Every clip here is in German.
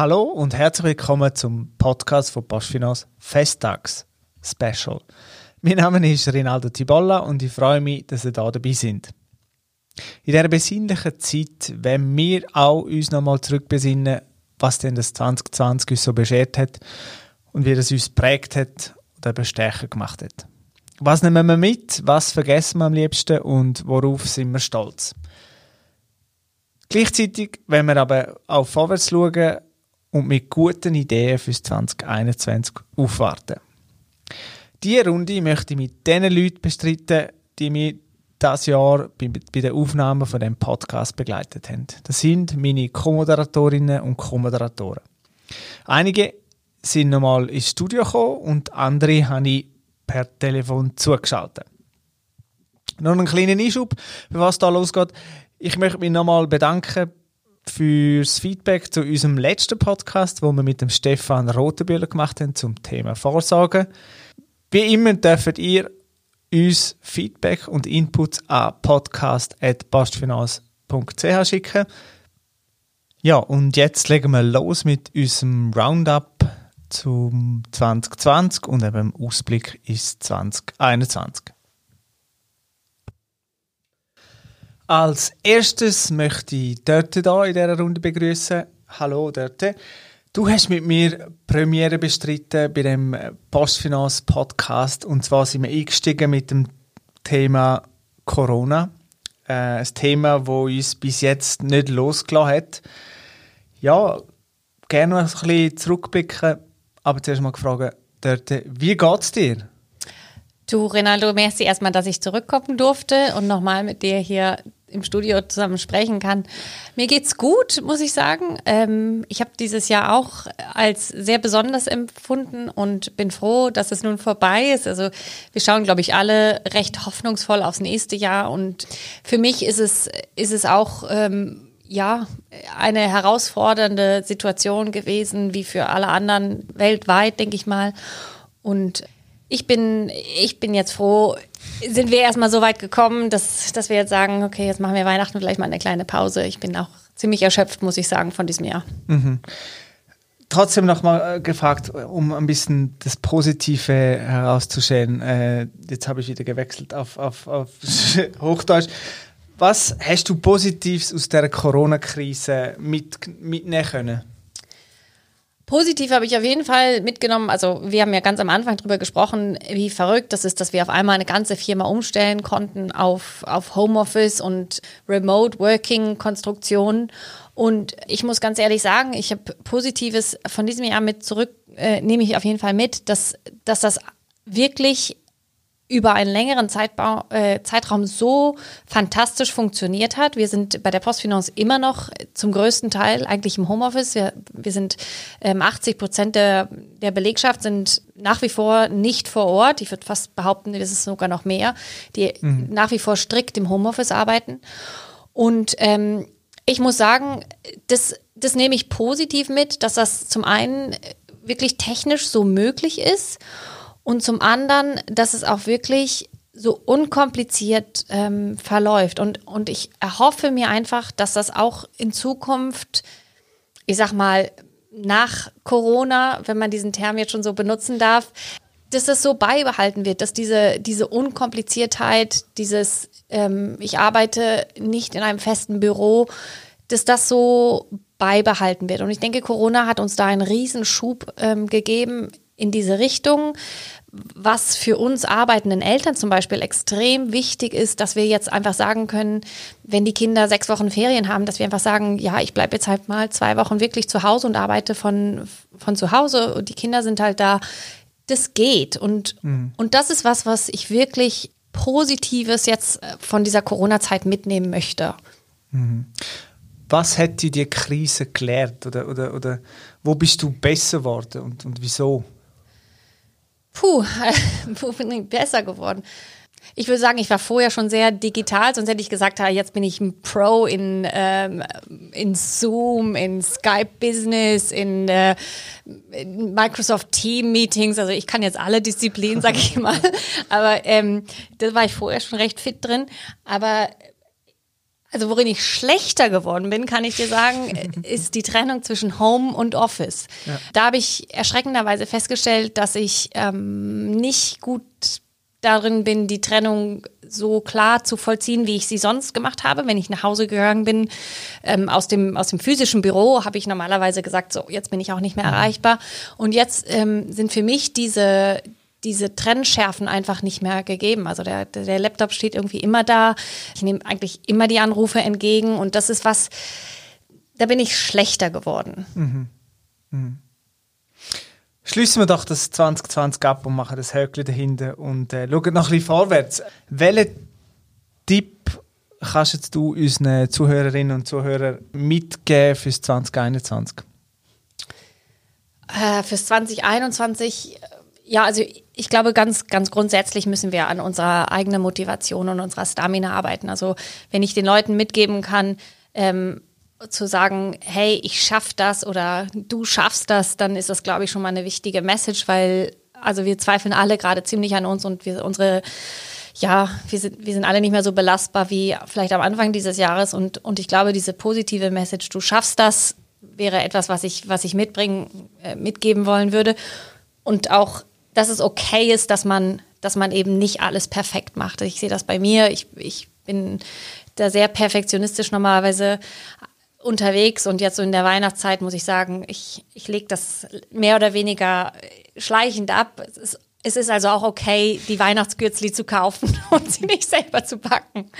Hallo und herzlich willkommen zum Podcast von Postfinance Festtags Special. Mein Name ist Rinaldo Tibolla und ich freue mich, dass ihr da dabei sind. In dieser besinnlichen Zeit, wenn wir auch uns nochmal zurückbesinnen, was denn das 2020 uns so beschert hat und wie das uns prägt hat oder eben stärker gemacht hat. Was nehmen wir mit, was vergessen wir am liebsten und worauf sind wir stolz? Gleichzeitig, wenn wir aber auch vorwärts schauen, und mit guten Ideen fürs 2021 aufwarten. Diese Runde möchte ich mit den Leuten bestreiten, die mich das Jahr bei, bei der Aufnahme von dem Podcast begleitet haben. Das sind meine Co-Moderatorinnen und Co-Moderatoren. Einige sind nochmal ins Studio gekommen und andere habe ich per Telefon zugeschaltet. Noch einen kleinen Einschub, für was da losgeht. Ich möchte mich nochmal bedanken fürs Feedback zu unserem letzten Podcast, wo wir mit dem Stefan Rotenbühler gemacht haben zum Thema Vorsorge. Wie immer dürft ihr uns Feedback und Inputs an podcast.postfinance.ch schicken. Ja, und jetzt legen wir los mit unserem Roundup zum 2020 und eben Ausblick ist 2021. Als erstes möchte ich Dörte da in dieser Runde begrüßen. Hallo Dörte. Du hast mit mir Premiere bestritten bei dem Postfinanz Podcast und zwar sind wir eingestiegen mit dem Thema Corona. Äh, ein Thema, wo uns bis jetzt nicht losgelassen hat. Ja, gerne noch ein bisschen zurückblicken, aber zuerst mal gefragt, Dörte, wie geht's dir? Du, Rinaldo, merci erstmal, dass ich zurückkommen durfte und nochmal mit dir hier im Studio zusammen sprechen kann. Mir geht's gut, muss ich sagen. Ähm, ich habe dieses Jahr auch als sehr besonders empfunden und bin froh, dass es nun vorbei ist. Also wir schauen, glaube ich, alle recht hoffnungsvoll aufs nächste Jahr und für mich ist es ist es auch ähm, ja, eine herausfordernde Situation gewesen, wie für alle anderen weltweit, denke ich mal. Und ich bin, ich bin jetzt froh, sind wir erstmal so weit gekommen, dass, dass wir jetzt sagen, okay, jetzt machen wir Weihnachten vielleicht mal eine kleine Pause. Ich bin auch ziemlich erschöpft, muss ich sagen, von diesem Jahr. Mhm. Trotzdem nochmal äh, gefragt, um ein bisschen das Positive herauszustellen. Äh, jetzt habe ich wieder gewechselt auf, auf, auf Hochdeutsch. Was hast du Positives aus der Corona-Krise mit, mitnehmen können? Positiv habe ich auf jeden Fall mitgenommen. Also wir haben ja ganz am Anfang darüber gesprochen, wie verrückt das ist, dass wir auf einmal eine ganze Firma umstellen konnten auf, auf Homeoffice und Remote Working Konstruktionen. Und ich muss ganz ehrlich sagen, ich habe Positives von diesem Jahr mit zurück, äh, nehme ich auf jeden Fall mit, dass, dass das wirklich über einen längeren Zeitbau, äh, Zeitraum so fantastisch funktioniert hat. Wir sind bei der Postfinance immer noch zum größten Teil eigentlich im Homeoffice. Wir, wir sind ähm, 80 Prozent der, der Belegschaft sind nach wie vor nicht vor Ort. Ich würde fast behaupten, das ist sogar noch mehr, die mhm. nach wie vor strikt im Homeoffice arbeiten. Und ähm, ich muss sagen, das, das nehme ich positiv mit, dass das zum einen wirklich technisch so möglich ist und zum anderen, dass es auch wirklich so unkompliziert ähm, verläuft. Und, und ich erhoffe mir einfach, dass das auch in Zukunft, ich sag mal, nach Corona, wenn man diesen Term jetzt schon so benutzen darf, dass das so beibehalten wird, dass diese, diese Unkompliziertheit, dieses, ähm, ich arbeite nicht in einem festen Büro, dass das so beibehalten wird. Und ich denke, Corona hat uns da einen Riesenschub ähm, gegeben in diese Richtung. Was für uns arbeitenden Eltern zum Beispiel extrem wichtig ist, dass wir jetzt einfach sagen können, wenn die Kinder sechs Wochen Ferien haben, dass wir einfach sagen, ja, ich bleibe jetzt halt mal zwei Wochen wirklich zu Hause und arbeite von, von zu Hause und die Kinder sind halt da. Das geht. Und, mhm. und das ist was, was ich wirklich Positives jetzt äh, von dieser Corona-Zeit mitnehmen möchte. Mhm. Was hätte die Krise gelehrt oder, oder, oder wo bist du besser geworden und, und wieso? Puh, wo bin ich besser geworden? Ich würde sagen, ich war vorher schon sehr digital, sonst hätte ich gesagt, jetzt bin ich ein Pro in, ähm, in Zoom, in Skype Business, in, äh, in Microsoft Team Meetings. Also ich kann jetzt alle Disziplinen, sag ich mal. Aber ähm, da war ich vorher schon recht fit drin. Aber Also worin ich schlechter geworden bin, kann ich dir sagen, ist die Trennung zwischen Home und Office. Ja. Da habe ich erschreckenderweise festgestellt, dass ich ähm, nicht gut darin bin, die Trennung so klar zu vollziehen, wie ich sie sonst gemacht habe. Wenn ich nach Hause gegangen bin ähm, aus, dem, aus dem physischen Büro, habe ich normalerweise gesagt, so, jetzt bin ich auch nicht mehr erreichbar. Und jetzt ähm, sind für mich diese, diese Trennschärfen einfach nicht mehr gegeben. Also der, der Laptop steht irgendwie immer da. Ich nehme eigentlich immer die Anrufe entgegen und das ist was, da bin ich schlechter geworden. Mhm. Mhm. Schließen wir doch das 2020 ab und machen das Höckchen dahinter und äh, schauen noch ein bisschen vorwärts. Welchen Tipp kannst jetzt du unseren Zuhörerinnen und Zuhörern mitgeben fürs 2021? Äh, fürs 2021, ja, also ich glaube, ganz, ganz grundsätzlich müssen wir an unserer eigenen Motivation und unserer Stamina arbeiten. Also wenn ich den Leuten mitgeben kann, ähm, zu sagen, hey, ich schaff das oder du schaffst das, dann ist das, glaube ich, schon mal eine wichtige Message, weil also wir zweifeln alle gerade ziemlich an uns und wir unsere ja, wir sind, wir sind alle nicht mehr so belastbar wie vielleicht am Anfang dieses Jahres und, und ich glaube, diese positive Message, du schaffst das, wäre etwas, was ich, was ich mitbringen, äh, mitgeben wollen würde. Und auch, dass es okay ist, dass man, dass man eben nicht alles perfekt macht. Ich sehe das bei mir. Ich, ich bin da sehr perfektionistisch normalerweise unterwegs und jetzt so in der Weihnachtszeit muss ich sagen, ich, ich lege das mehr oder weniger schleichend ab. Es ist, es ist also auch okay, die Weihnachtsgürzli zu kaufen und sie nicht selber zu backen.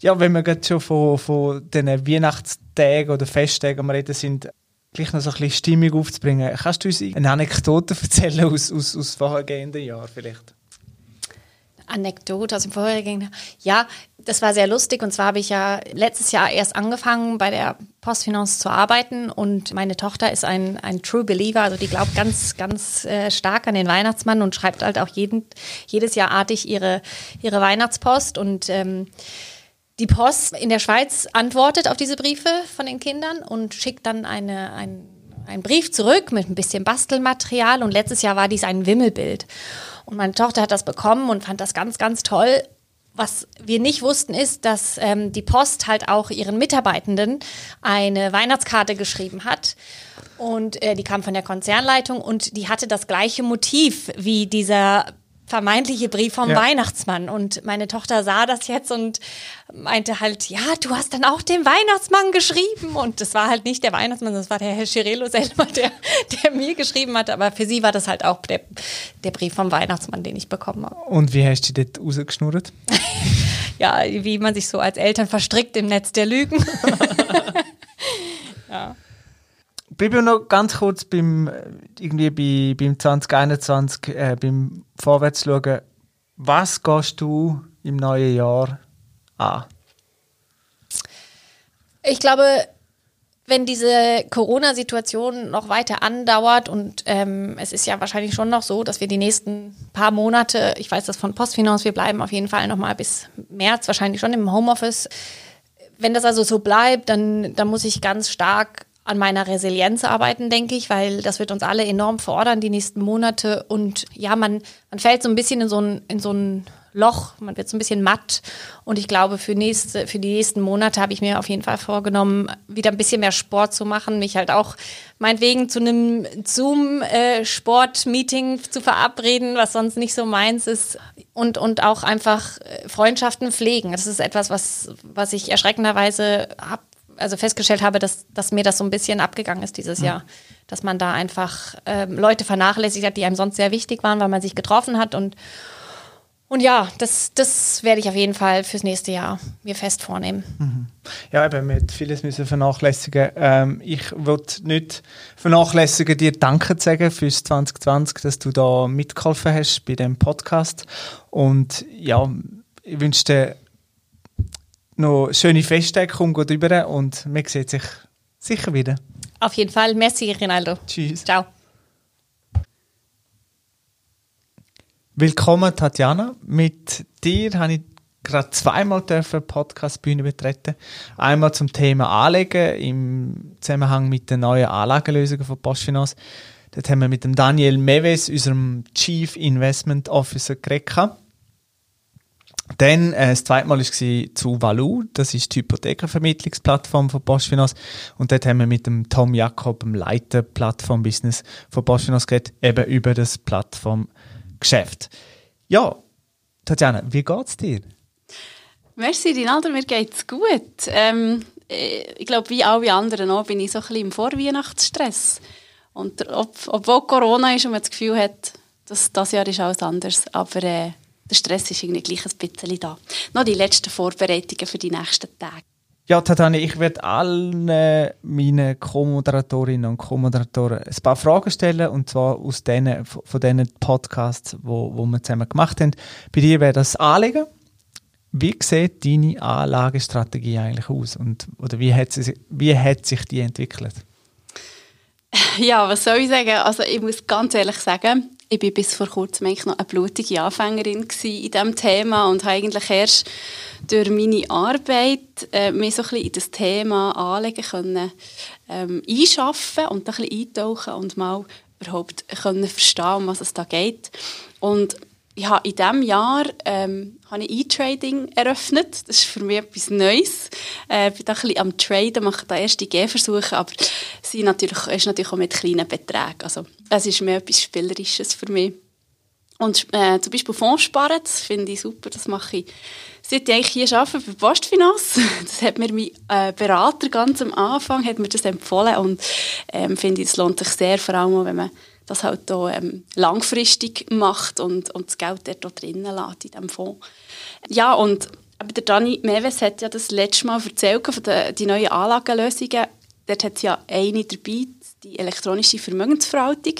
Ja, wenn wir gerade schon von, von den Weihnachtstagen oder Festtagen am Reden sind, gleich noch so ein bisschen Stimmung aufzubringen. Kannst du uns eine Anekdote erzählen aus, aus, aus vorhergehenden Jahren vielleicht? Anekdote aus dem vorherigen. Ja, das war sehr lustig. Und zwar habe ich ja letztes Jahr erst angefangen, bei der Postfinance zu arbeiten. Und meine Tochter ist ein, ein True Believer, also die glaubt ganz, ganz äh, stark an den Weihnachtsmann und schreibt halt auch jeden, jedes Jahr artig ihre, ihre Weihnachtspost. Und ähm, die Post in der Schweiz antwortet auf diese Briefe von den Kindern und schickt dann eine, ein, einen Brief zurück mit ein bisschen Bastelmaterial. Und letztes Jahr war dies ein Wimmelbild. Und meine Tochter hat das bekommen und fand das ganz, ganz toll. Was wir nicht wussten, ist, dass ähm, die Post halt auch ihren Mitarbeitenden eine Weihnachtskarte geschrieben hat. Und äh, die kam von der Konzernleitung und die hatte das gleiche Motiv wie dieser vermeintliche Brief vom ja. Weihnachtsmann. Und meine Tochter sah das jetzt und meinte halt, ja, du hast dann auch den Weihnachtsmann geschrieben. Und das war halt nicht der Weihnachtsmann, das war der Herr Schirello selber, der, der mir geschrieben hat. Aber für sie war das halt auch der, der Brief vom Weihnachtsmann, den ich bekommen habe. Und wie hast du dort rausgeschnurrt? ja, wie man sich so als Eltern verstrickt im Netz der Lügen. ja. Bleiben noch ganz kurz beim, irgendwie bei, beim 2021, äh, beim Vorwärts schauen. Was gehst du im neuen Jahr an? Ich glaube, wenn diese Corona-Situation noch weiter andauert und ähm, es ist ja wahrscheinlich schon noch so, dass wir die nächsten paar Monate, ich weiß das von Postfinance, wir bleiben auf jeden Fall noch mal bis März wahrscheinlich schon im Homeoffice. Wenn das also so bleibt, dann, dann muss ich ganz stark an meiner Resilienz arbeiten, denke ich, weil das wird uns alle enorm fordern, die nächsten Monate. Und ja, man, man fällt so ein bisschen in so ein, in so ein Loch, man wird so ein bisschen matt. Und ich glaube, für, nächste, für die nächsten Monate habe ich mir auf jeden Fall vorgenommen, wieder ein bisschen mehr Sport zu machen, mich halt auch meinetwegen zu einem Zoom-Sport-Meeting zu verabreden, was sonst nicht so meins ist. Und, und auch einfach äh, Freundschaften pflegen. Das ist etwas, was, was ich erschreckenderweise habe also festgestellt habe, dass, dass mir das so ein bisschen abgegangen ist dieses mhm. Jahr. Dass man da einfach ähm, Leute vernachlässigt hat, die einem sonst sehr wichtig waren, weil man sich getroffen hat. Und, und ja, das, das werde ich auf jeden Fall fürs nächste Jahr mir fest vornehmen. Mhm. Ja, eben, wir vieles müssen vernachlässigen. Ähm, ich würde nicht vernachlässigen, dir Danke zu sagen fürs 2020, dass du da mitgeholfen hast bei dem Podcast. Und ja, ich wünsche dir noch schöne gut rüber und man sieht sich sicher wieder. Auf jeden Fall. Merci, Rinaldo. Tschüss. Ciao. Willkommen, Tatjana. Mit dir habe ich gerade zweimal die Podcast-Bühne betreten. Einmal zum Thema Anlegen im Zusammenhang mit den neuen Anlagenlösungen von Postfinance. Dort haben wir mit dem Daniel Meves, unserem Chief Investment Officer, geredet. Dann äh, das zweite Mal war zu Valu, das ist die Hypothekenvermittlungsplattform von Postfinance. Und dort haben wir mit dem Tom Jakob, dem Leiter Plattform-Business von Postfinance geredet, eben über das Plattformgeschäft. Ja, Tatjana, wie geht es dir? Merci, Rinaldo, mir geht es gut. Ähm, äh, ich glaube, wie alle anderen auch, bin ich so ein bisschen im Vorweihnachtsstress. Und ob, obwohl Corona ist und man das Gefühl hat, dass das Jahr ist alles anders, aber äh, der Stress ist irgendwie gleich ein bisschen da. Noch die letzten Vorbereitungen für die nächsten Tage. Ja, Tatani, ich werde allen äh, meinen Co-Moderatorinnen und Co-Moderatoren ein paar Fragen stellen, und zwar aus denen, von diesen Podcasts, wo, wo wir zusammen gemacht haben. Bei dir wäre das Anlegen. Wie sieht deine Anlagestrategie eigentlich aus? Und, oder wie hat, sie, wie hat sich die entwickelt? Ja, was soll ich sagen? Also ich muss ganz ehrlich sagen, ich war bis vor kurzem eigentlich noch eine blutige Anfängerin in diesem Thema und habe eigentlich erst durch meine Arbeit äh, mich so ein bisschen in das Thema anlegen können, ähm, einschaffen und ein bisschen eintauchen und mal überhaupt können verstehen, um was es da geht. Und ich habe in diesem Jahr ähm, habe ich E-Trading eröffnet. Das ist für mich etwas Neues. Äh, ich bin da ein bisschen am Traden, mache da erste Gehversuche, aber es ist natürlich, auch mit kleinen Beträgen. Also, es ist mehr etwas Spielerisches für mich. Und äh, zum Beispiel Fonds sparen, das finde ich super, das mache ich seit ich hier arbeite bei Postfinance. Das hat mir mein äh, Berater ganz am Anfang hat mir das empfohlen und ähm, finde es lohnt sich sehr, vor allem auch, wenn man das halt auch, ähm, langfristig macht und, und das Geld dort auch drinnen lässt in diesem Fonds. Ja, und aber der Dani Meves hat ja das letzte Mal erzählt von den die neuen Anlagenlösungen. Dort hat es ja eine dabei, die elektronische Vermögensverwaltung.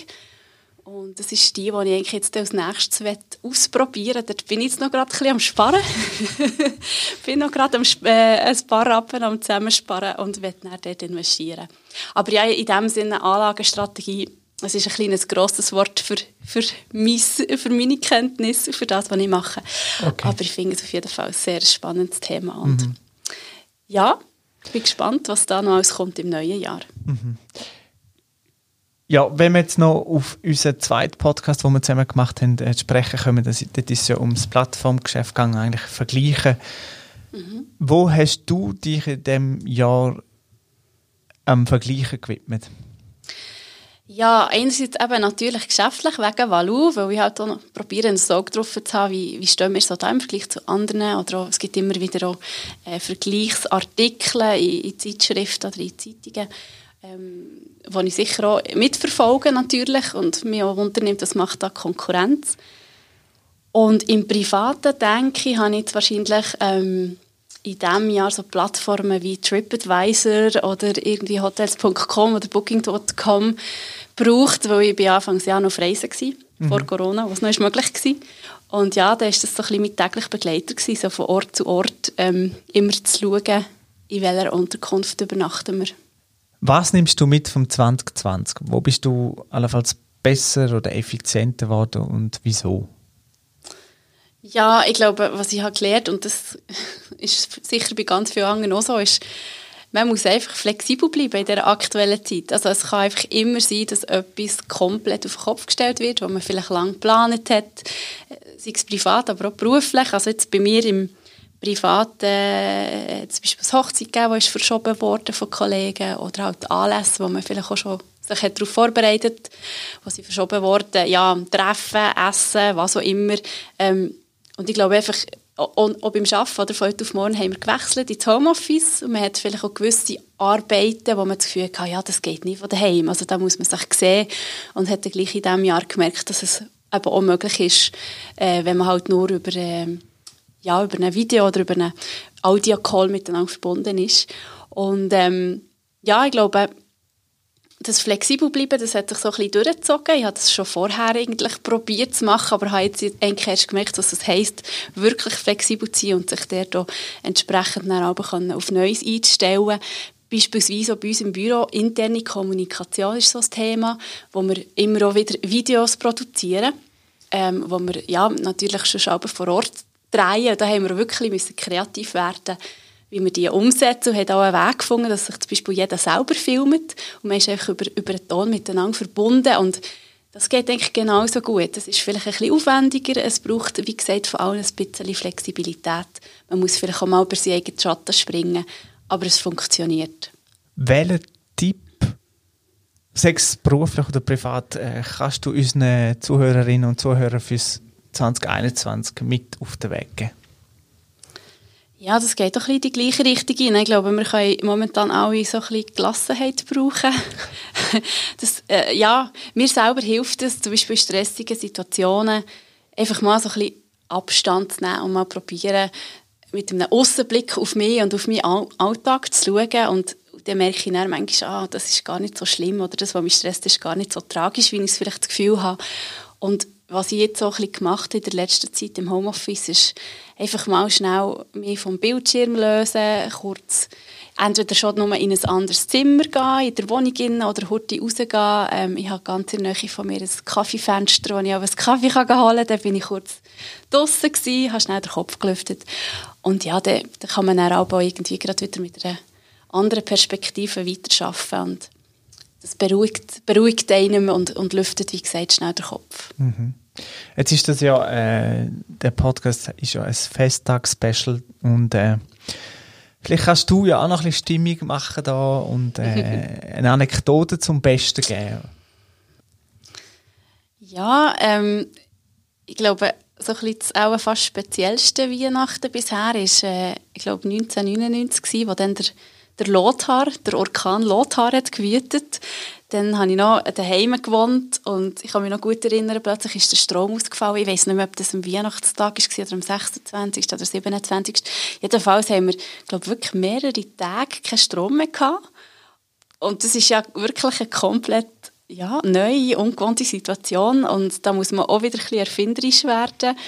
Und das ist die, die ich eigentlich jetzt als nächstes ausprobieren will. Dort bin ich jetzt noch gerade ein bisschen am Sparen. bin noch gerade am, äh, ein paar Rappen am Zusammensparen und will dann dort investieren. Aber ja, in dem Sinne Anlagestrategie es ist ein kleines grosses Wort für, für, mein, für meine Kenntnisse, für das, was ich mache. Okay. Aber ich finde es auf jeden Fall ein sehr spannendes Thema. Und mhm. ja, ich bin gespannt, was da noch alles kommt im neuen Jahr. Mhm. Ja, wenn wir jetzt noch auf unseren zweiten Podcast, den wir zusammen gemacht haben, äh, sprechen können, das, das ist ja ums Plattformgeschäft gegangen, eigentlich vergleichen. Mhm. Wo hast du dich in diesem Jahr am Vergleichen gewidmet? Ja, einerseits eben natürlich geschäftlich wegen Valu, weil ich halt auch probiere, einen Auge drauf zu haben, wie, wie stehen wir so da im Vergleich zu anderen. Oder auch, es gibt immer wieder auch äh, Vergleichsartikel in, in Zeitschriften oder in Zeitungen, ähm, die ich sicher auch mitverfolge natürlich und mich auch unternimmt, was macht da Konkurrenz. Und im Privaten, denke ich, habe ich jetzt wahrscheinlich... Ähm, in diesem Jahr so Plattformen wie TripAdvisor oder irgendwie Hotels.com oder Booking.com gebraucht, weil ich bei Anfangs Jahr noch Reisen war, mhm. vor Corona, was noch ist möglich war. Und ja, da war das so ein bisschen mein täglicher Begleiter, gewesen, so von Ort zu Ort ähm, immer zu schauen, in welcher Unterkunft übernachten wir. Was nimmst du mit vom 2020? Wo bist du allenfalls besser oder effizienter geworden und wieso? Ja, ich glaube, was ich habe gelernt und das ist sicher bei ganz vielen anderen auch so, ist, man muss einfach flexibel bleiben in dieser aktuellen Zeit. Also es kann einfach immer sein, dass etwas komplett auf den Kopf gestellt wird, was man vielleicht lange geplant hat, sei es privat, aber auch beruflich. Also jetzt bei mir im Privaten äh, zum Beispiel das Hochzeit gegeben, ist verschoben worden von Kollegen oder halt Anlässe, wo man vielleicht auch schon sich darauf vorbereitet, wo sie verschoben wurden, ja, Treffen, Essen, was auch immer. Ähm, und ich glaube einfach, auch beim Arbeiten oder von heute auf morgen haben wir gewechselt ins Homeoffice und man hat vielleicht auch gewisse Arbeiten, wo man das Gefühl hat, ja, das geht nicht von daheim. Also da muss man sich sehen und hat dann gleich in diesem Jahr gemerkt, dass es eben auch möglich ist, äh, wenn man halt nur über, äh, ja, über ein Video oder über einen Audio-Call miteinander verbunden ist. Und ähm, ja, ich glaube, das flexibel bleiben, das hat sich so ein bisschen durchgezogen. Ich habe das schon vorher eigentlich probiert zu machen, aber habe jetzt eigentlich erst gemerkt, was das heisst, wirklich flexibel zu sein und sich dort auch entsprechend dann aber auf Neues einzustellen. Beispielsweise auch bei uns im Büro interne Kommunikation ist so ein Thema, wo wir immer auch wieder Videos produzieren, ähm, wo wir ja, natürlich schon vor Ort drehen. Da haben wir wirklich müssen kreativ werden wie wir die umsetzen und hat auch einen Weg gefunden, dass sich zum Beispiel jeder selber filmt und man ist einfach über, über den Ton miteinander verbunden und Das geht eigentlich genauso gut. Das ist vielleicht ein bisschen aufwendiger. Es braucht, wie gesagt, vor allem ein bisschen Flexibilität. Man muss vielleicht auch mal über seinen eigenen Schatten springen, aber es funktioniert. Welchen Tipp, sei es beruflich oder privat, äh, kannst du unseren Zuhörerinnen und Zuhörern fürs 2021 mit auf den Weg geben? Ja, das geht doch ein bisschen in die gleiche Richtung. Ich glaube, wir können momentan alle so ein bisschen Gelassenheit brauchen. das, äh, ja, mir selber hilft es, zum Beispiel in stressigen Situationen, einfach mal so ein bisschen Abstand zu nehmen und mal probieren, mit einem Außenblick auf mich und auf meinen Alltag zu schauen und dann merke ich dann manchmal, ah, das ist gar nicht so schlimm oder das, was mich stresst, ist gar nicht so tragisch, wie ich es vielleicht das Gefühl habe. Und was ich jetzt so ein bisschen gemacht in der letzten Zeit im Homeoffice, ist einfach mal schnell mich vom Bildschirm lösen, kurz entweder schon nur in ein anderes Zimmer gehen, in der Wohnung gehen oder heute rausgehen. Ähm, ich habe ganz in der Nähe von mir ein Kaffeefenster, wo ich auch einen Kaffee holen kann. Da bin ich kurz draußen gewesen, habe schnell den Kopf gelüftet. Und ja, da, da kann man dann auch irgendwie gerade wieder mit einer anderen Perspektive weiterarbeiten und das beruhigt, beruhigt einen und, und lüftet, wie gesagt, schnell den Kopf. Mhm. Jetzt ist das ja, äh, der Podcast ist ja ein Festtag-Special und äh, vielleicht kannst du ja auch noch ein bisschen Stimmung machen da und äh, eine Anekdote zum Besten geben. Ja, ähm, ich glaube, so ein bisschen das auch fast speziellste Weihnachten bisher ist, äh, ich glaube 1999 gewesen, wo dann der der Lothar, der Orkan Lothar hat gewütet. Dann habe ich noch daheim gewohnt und ich kann mich noch gut erinnern, plötzlich ist der Strom ausgefallen. Ich weiß nicht mehr, ob das am Weihnachtstag war oder am 26. oder 27. Jedenfalls haben wir, glaube wirklich mehrere Tage keinen Strom mehr gehabt. Und das ist ja wirklich eine komplett ja, neue, ungewohnte Situation und da muss man auch wieder ein bisschen erfinderisch werden.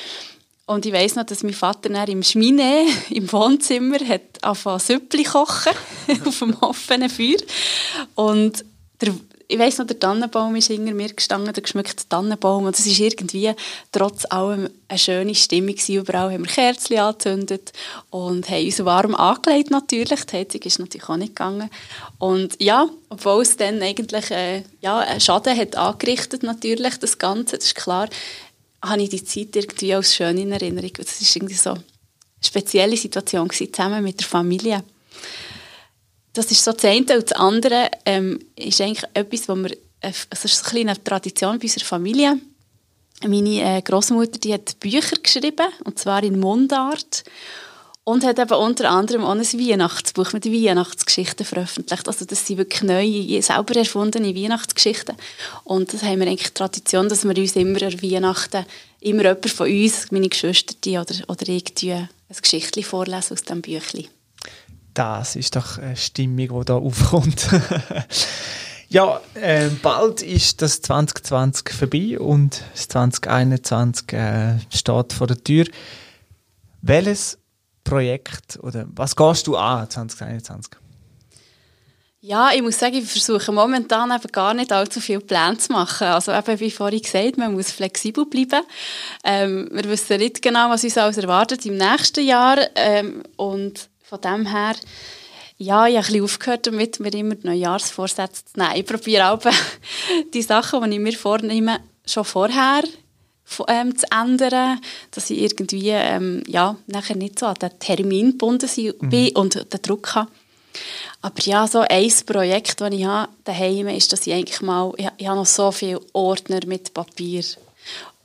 Und ich weiss noch, dass mein Vater dann im Schmine, im Wohnzimmer, hat angefangen Süppli kochen auf dem offenen Feuer. Und der, ich weiss noch, der Tannenbaum ist hinter mir gestanden, der geschmückte Tannenbaum. Und es war irgendwie trotz allem eine schöne Stimmung. Überall haben wir Kerzen angezündet und haben uns warm angelegt natürlich. Die Heizung ist natürlich auch nicht gegangen. Und ja, obwohl es dann eigentlich äh, ja, Schaden hat angerichtet natürlich, das Ganze, das ist klar, habe ich die Zeit irgendwie als schön in Erinnerung. Das war irgendwie so eine spezielle Situation gewesen, zusammen mit der Familie. Das ist so das eine. Und das andere ähm, ist eigentlich etwas, wo wir, äh, es ist ein eine Tradition bei unserer Familie. Meine äh, Großmutter, die hat Bücher geschrieben, und zwar in Mundart. Und hat eben unter anderem auch ein Weihnachtsbuch mit Weihnachtsgeschichten veröffentlicht. Also das sind wirklich neue, selber erfundene Weihnachtsgeschichten. Und das haben wir eigentlich Tradition, dass wir uns immer an Weihnachten, immer jemand von uns, meine Geschwister oder, oder irgendwie ein Geschichtchen vorlesen aus diesem Büchlein. Das ist doch eine Stimmung, die da aufkommt. ja, äh, bald ist das 2020 vorbei und das 2021 äh, steht vor der Tür. Welches Projekt oder was gehst du an 2021? Ja, ich muss sagen, ich versuche momentan eben gar nicht allzu viele Pläne zu machen. Also eben, wie vorhin gesagt, man muss flexibel bleiben. Ähm, wir wissen nicht genau, was uns alles erwartet im nächsten Jahr. Ähm, und von dem her, ja, ich habe ein bisschen aufgehört damit, mir immer Neujahrsvorsätze zu nehmen. Ich probiere auch die Sachen, die ich mir vornehme, schon vorher ähm, zu ändern, dass ich irgendwie ähm, ja, nachher nicht so an den Termin gebunden mhm. bin mhm. und den Druck habe. Aber ja, so ein Projekt, das ich habe daheim ist, dass ich eigentlich mal, ich, ich habe noch so viele Ordner mit Papier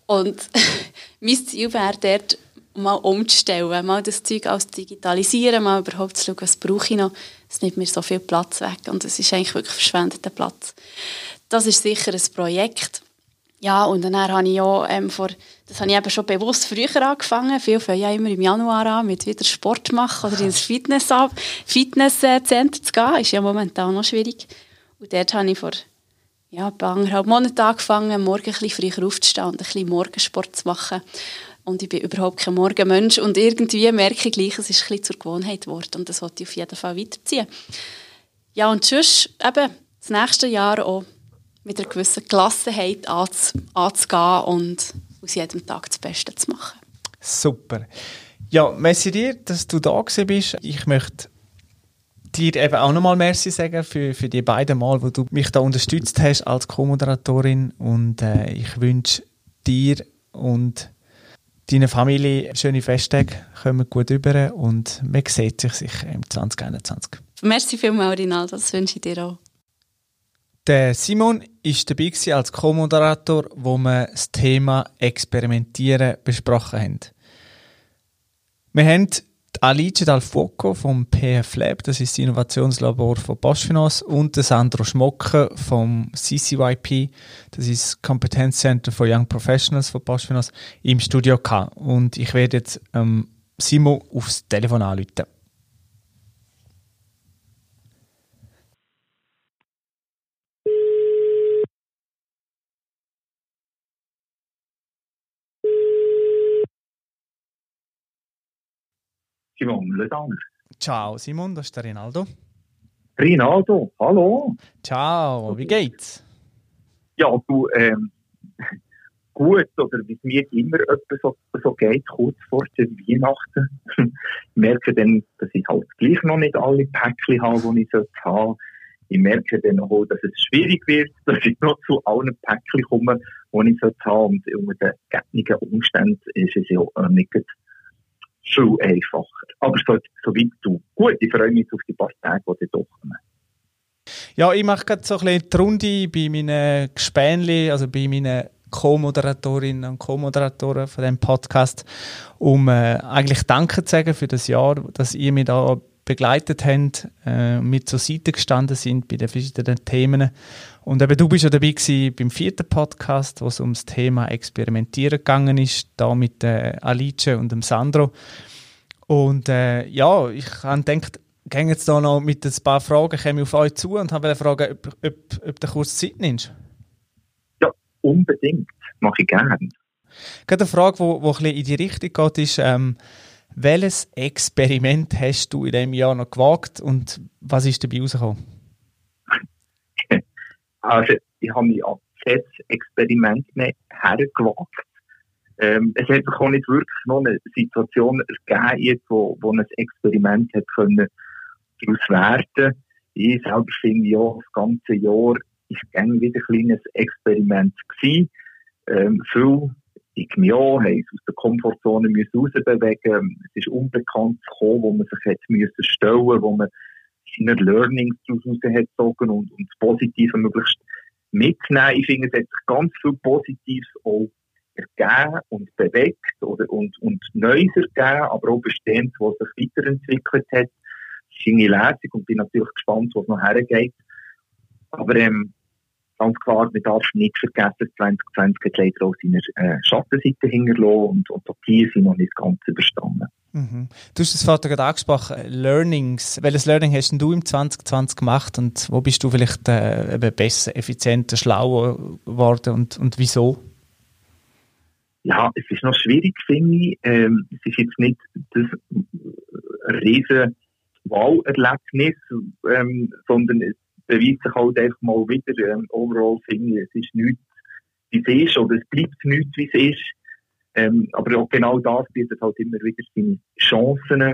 und mein Ziel wäre dort, mal umzustellen, mal das Zeug alles digitalisieren, mal überhaupt zu schauen, was brauche ich noch. Es nimmt mir so viel Platz weg und es ist eigentlich wirklich verschwendeter Platz. Das ist sicher ein Projekt, ja, und dann habe ich ja ähm, vor, das habe ich eben schon bewusst früher angefangen. Viele fangen ja immer im Januar an, mit wieder Sport machen oder ins Fitness zu gehen. Ist ja momentan noch schwierig. Und dort habe ich vor ja, anderthalb Monaten angefangen, morgen ein bisschen früher aufzustehen und ein bisschen Morgensport zu machen. Und ich bin überhaupt kein Morgenmensch. Und irgendwie merke ich gleich, es ist ein bisschen zur Gewohnheit geworden. Und das wollte ich auf jeden Fall weiterziehen. Ja, und sonst eben das nächste Jahr auch mit einer gewissen Gelassenheit anzugehen und aus jedem Tag das Beste zu machen. Super. Ja, merci dir, dass du da bist. Ich möchte dir eben auch nochmal Merci sagen für, für die beiden Mal, wo du mich da unterstützt hast als Co-Moderatorin und äh, ich wünsche dir und deiner Familie schöne Festtage, kommen gut über und man sieht sich sicher im 2021. Merci vielmals, Rinaldo, das wünsche ich dir auch. Der Simon war dabei als Co-Moderator, wo wir das Thema Experimentieren besprochen haben. Wir haben Alice Dal Fuoco vom PF Lab, das ist das Innovationslabor von Bosch Finance, und Sandro Schmocke vom CCYP, das ist das Competence Center for Young Professionals von Bosch Finance, im Studio gehabt. Und ich werde jetzt ähm, Simon aufs Telefon anrufen. Simon Ledaner. Ciao Simon, das ist der Rinaldo. Rinaldo, hallo. Ciao, wie geht's? Ja, du, ähm, gut, oder wie es mir immer so, so geht, kurz vor der Weihnachten. ich merke dann, dass ich halt gleich noch nicht alle Päckchen habe, die ich haben sollte. Ich merke dann auch, dass es schwierig wird, dass ich noch zu allen Päckchen komme, die ich sollte haben. Und unter den gegebenen Umständen ist es ja nicht viel einfacher. Aber so, so weit du. Gut, ich freue mich auf die paar Tage, die doch kommen. Ja, ich mache gerade so ein bisschen die Runde bei meinen Gespänli, also bei meinen Co-Moderatorinnen und Co-Moderatoren von dem Podcast, um äh, eigentlich Danke zu sagen für das Jahr, dass ihr mich da begleitet habt, äh, mit zur Seite gestanden sind bei den verschiedenen Themen. Und eben du bist ja dabei gewesen beim vierten Podcast, wo es ums Thema Experimentieren gegangen ist, da mit äh, Alice und dem Sandro. Und äh, ja, ich habe gedacht, gehe jetzt da noch mit ein paar Fragen komme auf euch zu und habe fragen, ob, ob, ob du kurz Zeit nimmst. Ja, unbedingt. Mache ich gerne. Gerade eine Frage, die ein bisschen in die Richtung geht, ist, ähm, welches Experiment hast du in diesem Jahr noch gewagt und was ist dabei rausgekommen? Also, ich habe mich an kein Experiment mehr hergewagt. Ähm, es hat sich auch nicht wirklich noch eine Situation ergeben, wo, wo ein Experiment hat können daraus werden Ich selber finde ja, das ganze Jahr ist gerne wieder ein kleines Experiment gewesen. Ähm, viel ich mich auch, haben aus der Komfortzone müssen rausbewegen Es ist unbekannt gekommen, wo man sich hätte müssen stellen, wo man seine Learnings daraus rausgezogen und, und das Positive möglichst mitnehmen. Ich finde, es hat sich ganz viel Positives auch ergeben und bewegt oder, und, und Neues ergeben, aber auch Bestehendes, was sich weiterentwickelt hat. Das finde ich lässig und bin natürlich gespannt, was noch hergeht. Aber ähm, ganz klar, man darf nicht vergessen, 2020 hat leider auch seine äh, Schattenseite hinterlassen und, und auch die sind noch nicht ganz überstanden. Mhm. Du hast das vorhin gerade angesprochen, Learnings. Welches Learning hast du im 2020 gemacht und wo bist du vielleicht äh, besser, effizienter, schlauer geworden und, und wieso? Ja, es ist noch schwierig, finde ich. Ähm, es ist jetzt nicht das riesen Wahlerlebnis, ähm, sondern es beweist sich halt einfach mal wieder, ähm, overall finde ich, es ist nichts, wie es ist, oder es bleibt nichts, wie es ist. Ähm, aber auch genau das bietet halt immer wieder seine Chancen.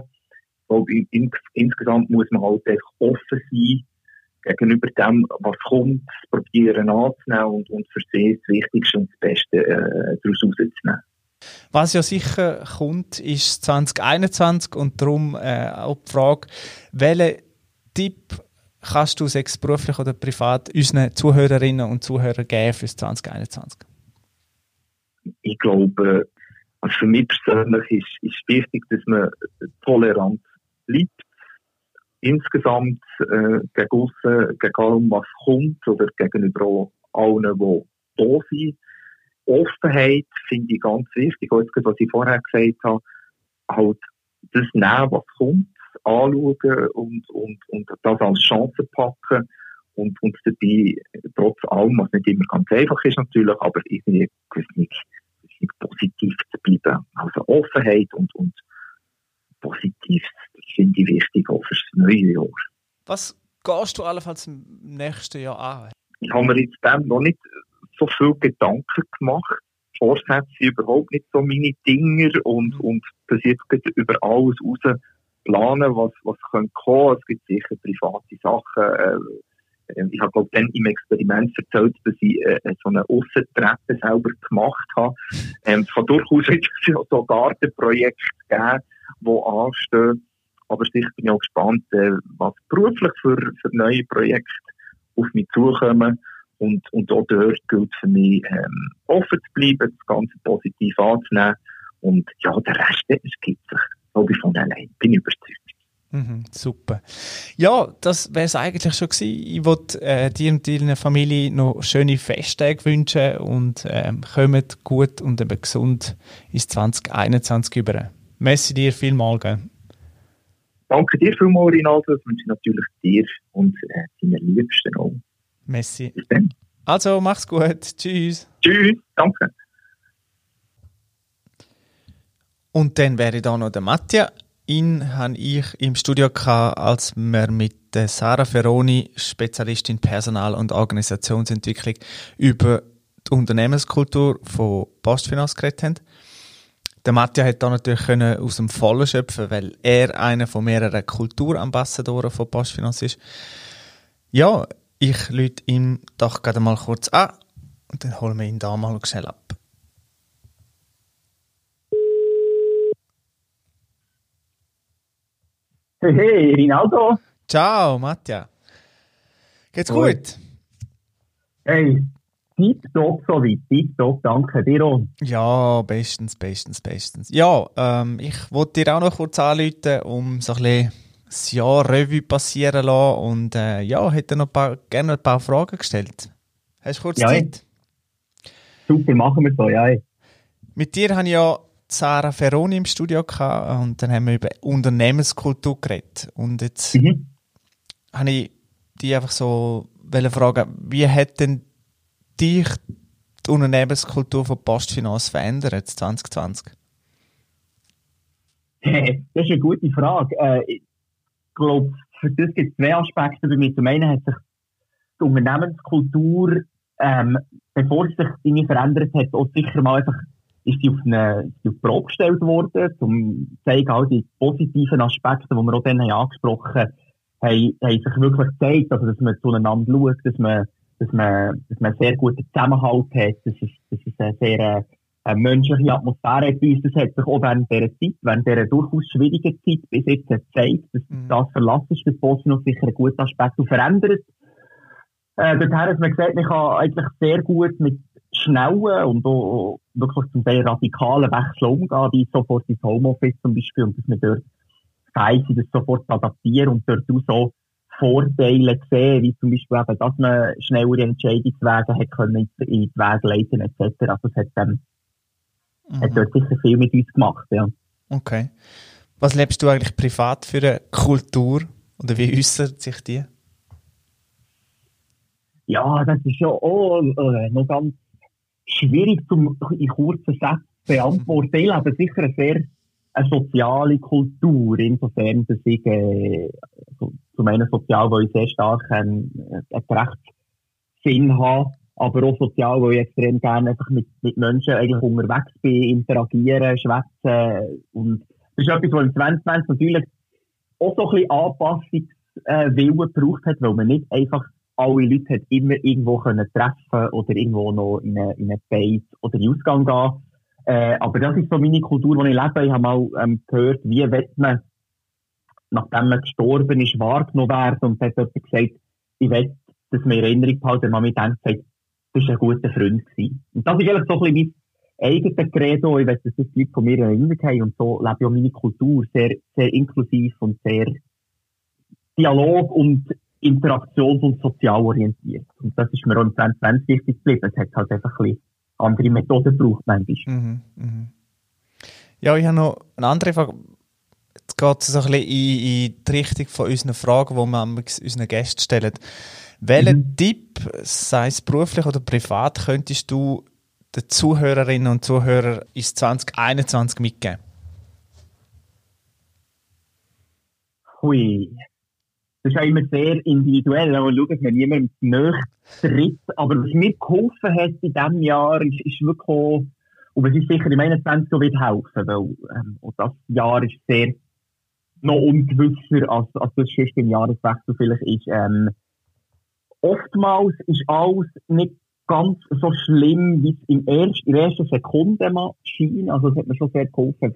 Weil in, insgesamt muss man halt einfach offen sein gegenüber dem, was kommt, probieren anzunehmen und, und für sie das Wichtigste und das Beste äh, daraus rauszunehmen. Was ja sicher kommt, ist 2021 und darum äh, auch die Frage, welchen Tipp kannst du sechs beruflich oder privat unseren Zuhörerinnen und Zuhörern geben für 2021? Ich glaube, also für mich persönlich ist, ist wichtig, dass man tolerant bleibt. Insgesamt äh, gegen, aussen, gegen allem, was kommt oder gegenüber allen, die da sind. Offenheit finde ich ganz wichtig. Auch jetzt, was ich vorher gesagt habe, halt das nehmen, was kommt anschauen und, und, und das als Chance packen und, und dabei trotz allem, was nicht immer ganz einfach ist natürlich, aber irgendwie nicht, nicht positiv zu bleiben. Also Offenheit und, und positiv, das finde ich wichtig auch fürs neue Jahr. Was gehst du allenfalls im nächsten Jahr an? Ich habe mir jetzt dem noch nicht so viel Gedanken gemacht. Vorsätze sind überhaupt nicht so meine Dinger und, und das jetzt über alles raus planen, was, was könnte. Es gibt sicher private Sachen. Äh, ich habe glaube dann im Experiment erzählt, dass ich äh, so eine Aussentreppe selber gemacht habe. Ähm, es kann durchaus so Gartenprojekte geben, die anstehen. Aber sicher bin ich auch gespannt, äh, was beruflich für, für neue Projekte auf mich zukommen. Und, und auch dort gilt für mich, ähm, offen zu bleiben, das Ganze positiv anzunehmen. Und ja, der Rest, es gibt sich, glaube ich, von allein. Bin überzeugt. Mhm, super. Ja, das wäre es eigentlich schon gewesen. Ich wollte äh, dir und deiner Familie noch schöne Festtage wünschen und ähm, kommt gut und eben gesund ins 2021 über. Messi dir vielmal, gell? Danke dir vielmals, Rinaldo. Das wünsche ich natürlich dir und äh, deinen Liebsten auch. Bis dann. Also, mach's gut. Tschüss. Tschüss. Danke. Und dann wäre da noch der Mattia. Ihn habe ich im Studio gehabt, als wir mit Sarah Ferroni, Spezialistin Personal- und Organisationsentwicklung, über die Unternehmenskultur von Postfinanz geredet haben. Der Mattia hat da natürlich können aus dem Vollen schöpfen, weil er einer von mehreren Kulturambassadoren von Postfinanz ist. Ja, ich lüte ihm doch gerade mal kurz an und dann holen wir ihn da mal schnell ab. Hey, Rinaldo. Ciao, Mattia. Geht's Hoi. gut? Hey, tipptopp so weit. Tipptopp, danke dir auch. Ja, bestens, bestens, bestens. Ja, ähm, ich wollte dir auch noch kurz anrufen, um so ein bisschen das Jahr Revue passieren zu lassen und äh, ja, hätte noch ein paar, gerne ein paar Fragen gestellt. Hast du kurz Ja, Zeit? Super, machen wir so, ja. Mit dir habe ich ja Sarah Ferroni im Studio gehabt und dann haben wir über Unternehmenskultur geredet. Und jetzt Mhm. habe ich dich einfach so fragen, wie hat denn dich die Unternehmenskultur von Postfinanz verändert 2020? Das ist eine gute Frage. Äh, ich glaube, für das gibt es zwei Aspekte bei mir. Zum einen hat sich die Unternehmenskultur, ähm, bevor sich irgendwie verändert hat, auch sicher mal einfach ist sie auf eine, sie auf die Probe gestellt worden, um zu zeigen, all die positiven Aspekte, die wir auch dann haben angesprochen haben, haben, sich wirklich gezeigt, also, dass man zueinander schaut, dass man, dass man, dass man einen sehr guten Zusammenhalt hat, dass es, dass es eine sehr, äh, eine menschliche Atmosphäre hat bei uns. Das hat sich auch während dieser Zeit, während dieser durchaus schwierigen Zeit bis jetzt gezeigt, dass Mhm. das Verlassen ist, das Bosnien sicher ein guter Aspekt und verändert. Äh, dorthin hat man gesagt, man kann eigentlich sehr gut mit schnellen und auch wirklich zum Teil radikalen Wechsel umgehen, wie sofort ins Homeoffice zum Beispiel, und dass man dort fähig ist, das sofort zu adaptieren und dort auch so Vorteile sehen, wie zum Beispiel eben, dass man schnellere Entscheidungswege hat können in die Wege leiten etc. Also es hat, ähm, hat Mhm. dort sicher viel mit uns gemacht, ja. Okay. Was lebst du eigentlich privat für eine Kultur oder wie äußert sich die? Ja, das ist ja auch äh, noch ganz schwierig zum in kurzen Sätzen zu beantworten. Ich lebe sicher eine sehr eine soziale Kultur, insofern, dass ich äh, so- zum einen sozial, weil ich sehr stark ähm, einen Rechtssinn habe, aber auch sozial, weil ich extrem gerne einfach mit, mit Menschen eigentlich unterwegs bin, interagieren, schwätzen und das ist etwas, was im 2020 natürlich auch so ein bisschen Anpassungswillen äh, gebraucht hat, weil man nicht einfach alle Leute hat immer irgendwo können treffen oder irgendwo noch in eine, in eine Base oder in den Ausgang gehen. Äh, aber das ist so meine Kultur, die ich lebe. Ich habe mal ähm, gehört, wie wird man, nachdem man gestorben ist, wahrgenommen werden. Und da hat jemand gesagt, ich will, dass man in Erinnerung behalten, man mir denkt, sagt, das war ein guter Freund. Gewesen. Und das ist eigentlich so ein bisschen mein eigenes Credo. Ich will, dass das die Leute von mir in Erinnerung haben. Und so lebe ich auch meine Kultur sehr, sehr inklusiv und sehr Dialog und interaktions- und sozial orientiert. Und das ist mir auch im 2020 wichtig geblieben. Es hat halt einfach ein bisschen andere Methoden gebraucht, manchmal. Mhm, mhm. Ja, ich habe noch eine andere Frage. Jetzt geht es so ein bisschen in, in die Richtung von unseren Fragen, die wir unseren Gästen stellen. Welchen Mhm. Tipp, sei es beruflich oder privat, könntest du den Zuhörerinnen und Zuhörern ins 2021 mitgeben? Hui. Das ist ja immer sehr individuell. Schaut, dass man niemandem näher tritt. Aber was mir geholfen hat in diesem Jahr, ist, ist wirklich auch, und was ist sicher im 21 so wird helfen, weil ähm, auch das Jahr ist sehr noch ungewisser, als, als das schon im Jahreswechsel vielleicht ist. Ähm, oftmals ist alles nicht ganz so schlimm, wie es in, erst, in der ersten Sekunde mal schien. Also, es hat mir schon sehr geholfen,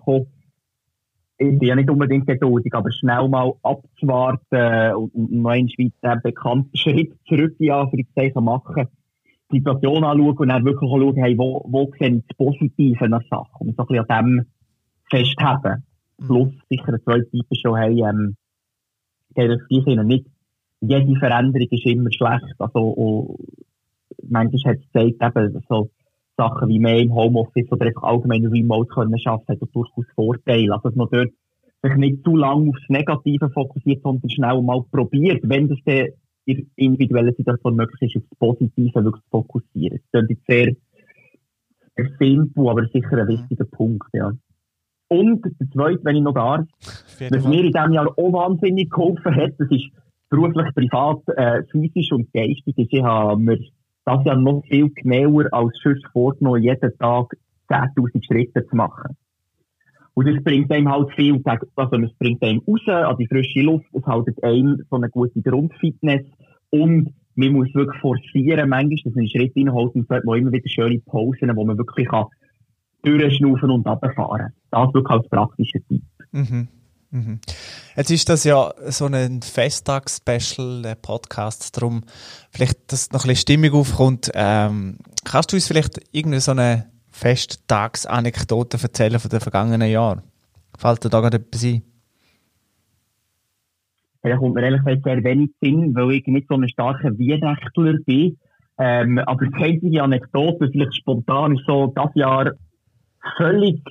ich bin ja nicht unbedingt geduldig, aber schnell mal abzuwarten und noch einen Schweizer bekannten Schritt zurück in Anführungszeichen machen, die Situation anschauen und dann wirklich schauen, hey, wo, wo sehen das Positive an der Sache und so ein bisschen an dem festhalten. Mhm. Plus sicher eine zweite Seite schon, hey, ähm, das Sinne nicht jede Veränderung ist immer schlecht. Also, und manchmal hat es gezeigt, eben, so, Sachen wie mehr im Homeoffice oder einfach allgemein remote können arbeiten, hat durchaus Vorteile. Also, dass man dort sich nicht zu lange aufs Negative fokussiert, sondern schnell mal probiert, wenn das dann in individuellen Situation möglich ist, aufs Positive wirklich zu fokussieren. Das ist sehr, sehr simpel, aber sicher ein wichtiger. Punkt, ja. Und der zweite, wenn ich noch darf, was mir in diesem Jahr auch wahnsinnig geholfen hat, das ist beruflich, privat, äh, physisch und geistig, ist, ich habe mir das ja noch viel genauer als sonst vorgenommen, jeden Tag 10.000 Schritte zu machen. Und das bringt einem halt viel, also es bringt einem raus an die frische Luft, es hält einem so eine gute Grundfitness und man muss wirklich forcieren, manchmal, dass man einen Schritt reinholt und man immer wieder schöne Pausen, wo man wirklich kann durchschnaufen und runterfahren. Das wirklich als praktischer Tipp. Mhm. Mhm. Jetzt ist das ja so ein Festtag-Special-Podcast, darum vielleicht, dass noch ein bisschen Stimmung aufkommt. Ähm, kannst du uns vielleicht irgendeine so eine Festtagsanekdote erzählen von den vergangenen Jahren? Fällt dir da gerade etwas ein? Ja, kommt mir ehrlich gesagt sehr wenig Sinn, weil ich nicht so ein starker Weihnachtler bin. Ähm, aber die einzige Anekdote, vielleicht spontan, ist so, das Jahr völlig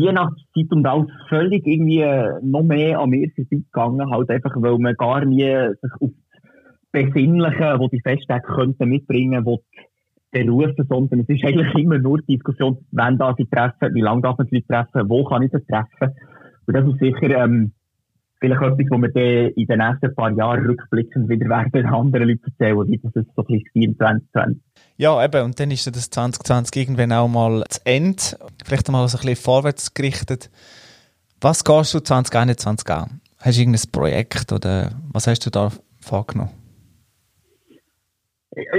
Weihnachtszeit und auch völlig irgendwie äh, noch mehr an mir vorbeigegangen, halt einfach, weil man gar nie sich auf das Besinnliche, wo die Festtage könnten mitbringen, wo berufen, sondern es ist eigentlich immer nur die Diskussion, wann darf ich treffen, wie lange darf sie treffen, wo kann ich sie treffen. Und das ist sicher, ähm, vielleicht etwas, wo wir dann in den nächsten paar Jahren rückblickend wieder werden anderen Leuten erzählen, wie das so ein bisschen 2020. Ja, eben, und dann ist das 2020 irgendwann auch mal zu Ende. Vielleicht mal so ein bisschen vorwärts gerichtet. Was gehst du 2021 an? Hast du irgendein Projekt oder was hast du da vorgenommen?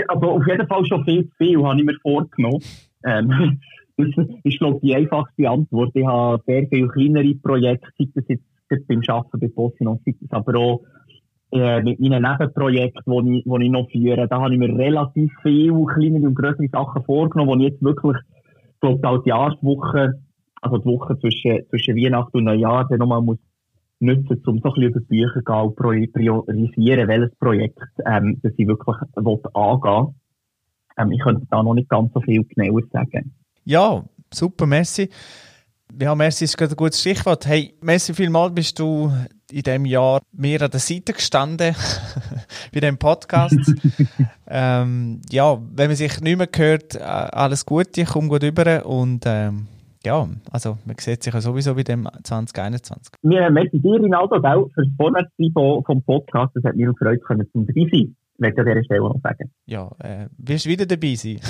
Also auf jeden Fall schon viel zu viel habe ich mir vorgenommen. Ähm, das ist, glaube ich, die einfachste Antwort. Ich habe sehr viele kleinere Projekte, sei das jetzt beim Arbeiten bei Postinon, aber auch äh, mit meinen Nebenprojekten, die ich, ich noch führe. Da habe ich mir relativ viele kleine und größere Sachen vorgenommen, die ich jetzt wirklich, ich glaube, als Jahreswoche, also die Woche zwischen, zwischen Weihnachten und Neujahr, dann nochmal muss nutzen, um so ein bisschen über Bücher zu gehen und priorisieren, welches Projekt ähm, das ich wirklich will angehen ähm, Ich könnte da noch nicht ganz so viel genauer sagen. Ja, super, merci. Ja, Messi ist gerade ein gutes Stichwort. Hey, Messi, vielmal bist du in diesem Jahr mehr an der Seite gestanden bei dem Podcast. ähm, ja, wenn man sich nicht mehr hört, äh, alles Gute, komm gut rüber und ähm, ja, also man sieht sich ja sowieso bei dem 2021. Wir möchten dir, Rinaldo, auch für das Vorwärtsein vom Podcast, das hat mir gefreut, können zum dabei sein. Ich möchte an dieser Stelle noch sagen. Ja, äh, wirst du wieder dabei sein?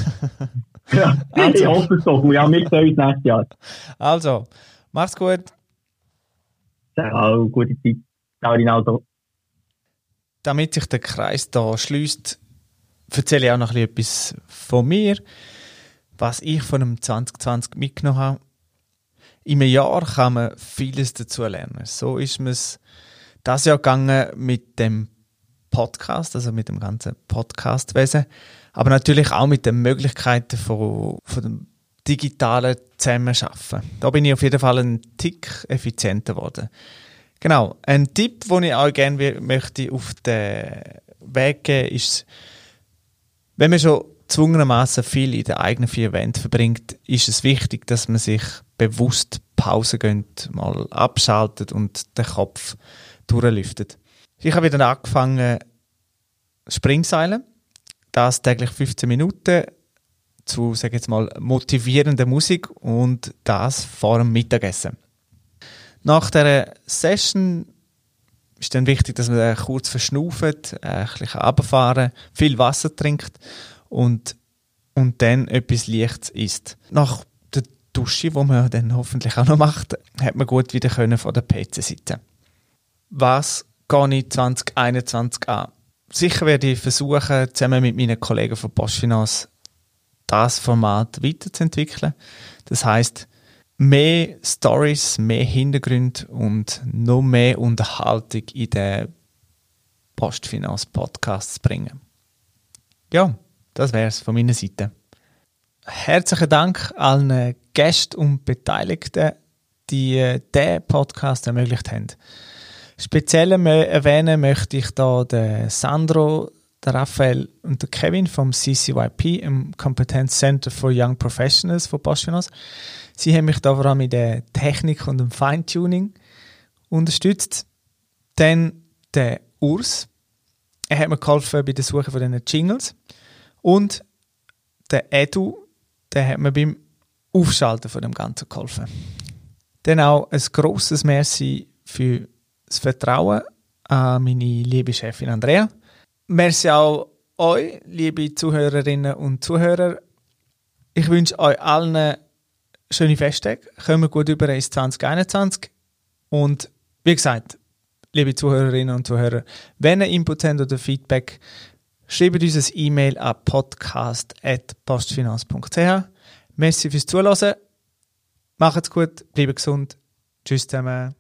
ja, also. ich hoffe es doch. Ja, wir sehen uns nächstes Jahr. Also, mach's gut. Ciao, gute Zeit. Ciao, Rinaldo. Damit sich der Kreis da schließt, erzähle ich auch noch etwas von mir, was ich von dem 2020 mitgenommen habe. Im Jahr kann man vieles dazu lernen. So ist es das Jahr gegangen mit dem Podcast, also mit dem ganzen Podcastwesen, aber natürlich auch mit den Möglichkeiten von, von dem digitalen Zusammenarbeiten. Da bin ich auf jeden Fall ein Tick effizienter geworden. Genau, ein Tipp, den ich auch gerne möchte auf den Weg geben, ist, wenn man schon zwungenermaßen viel in den eigenen vier Wänden verbringt, ist es wichtig, dass man sich bewusst Pause gönnt, mal abschaltet und den Kopf durchlüftet. Ich habe wieder angefangen, Springseilen. Das täglich 15 Minuten zu, sag jetzt mal, motivierender Musik und das vor dem Mittagessen. Nach der Session ist dann wichtig, dass man kurz verschnauft, ein bisschen runterfahren, viel Wasser trinkt und, und dann etwas Lichts isst. Nach der Dusche, wo man dann hoffentlich auch noch macht, hat man gut wieder können von der PC sitzen. was gehe ich 2021 an? Sicher werde ich versuchen, zusammen mit meinen Kollegen von Postfinance das Format weiterzuentwickeln. Das heißt, mehr Stories, mehr Hintergründe und noch mehr Unterhaltung in den Postfinanz Podcast zu bringen. Ja, das wäre es von meiner Seite. Herzlichen Dank allen Gästen und Beteiligten, die äh, diesen Podcast ermöglicht haben. Speziell erwähnen möchte ich da den Sandro, den Raphael und den Kevin vom CCYP, im Competence Center for Young Professionals von Postfinance. Sie haben mich da vor allem mit der Technik und dem Feintuning unterstützt. Dann der Urs. Er hat mir geholfen bei der Suche von diesen Jingles. Und der Edu, der hat mir beim Aufschalten von dem Ganzen geholfen. Dann auch ein grosses Merci für das Vertrauen an meine liebe Chefin Andrea. Merci auch euch, liebe Zuhörerinnen und Zuhörer. Ich wünsche euch allen schöne Festtage, kommen gut über ins 2021 und wie gesagt, liebe Zuhörerinnen und Zuhörer, wenn ihr Input habt oder Feedback, schreibt uns ein E-Mail an podcast.postfinanz.ch. Merci fürs Zuhören. Macht's gut, bleibt gesund. Tschüss zusammen.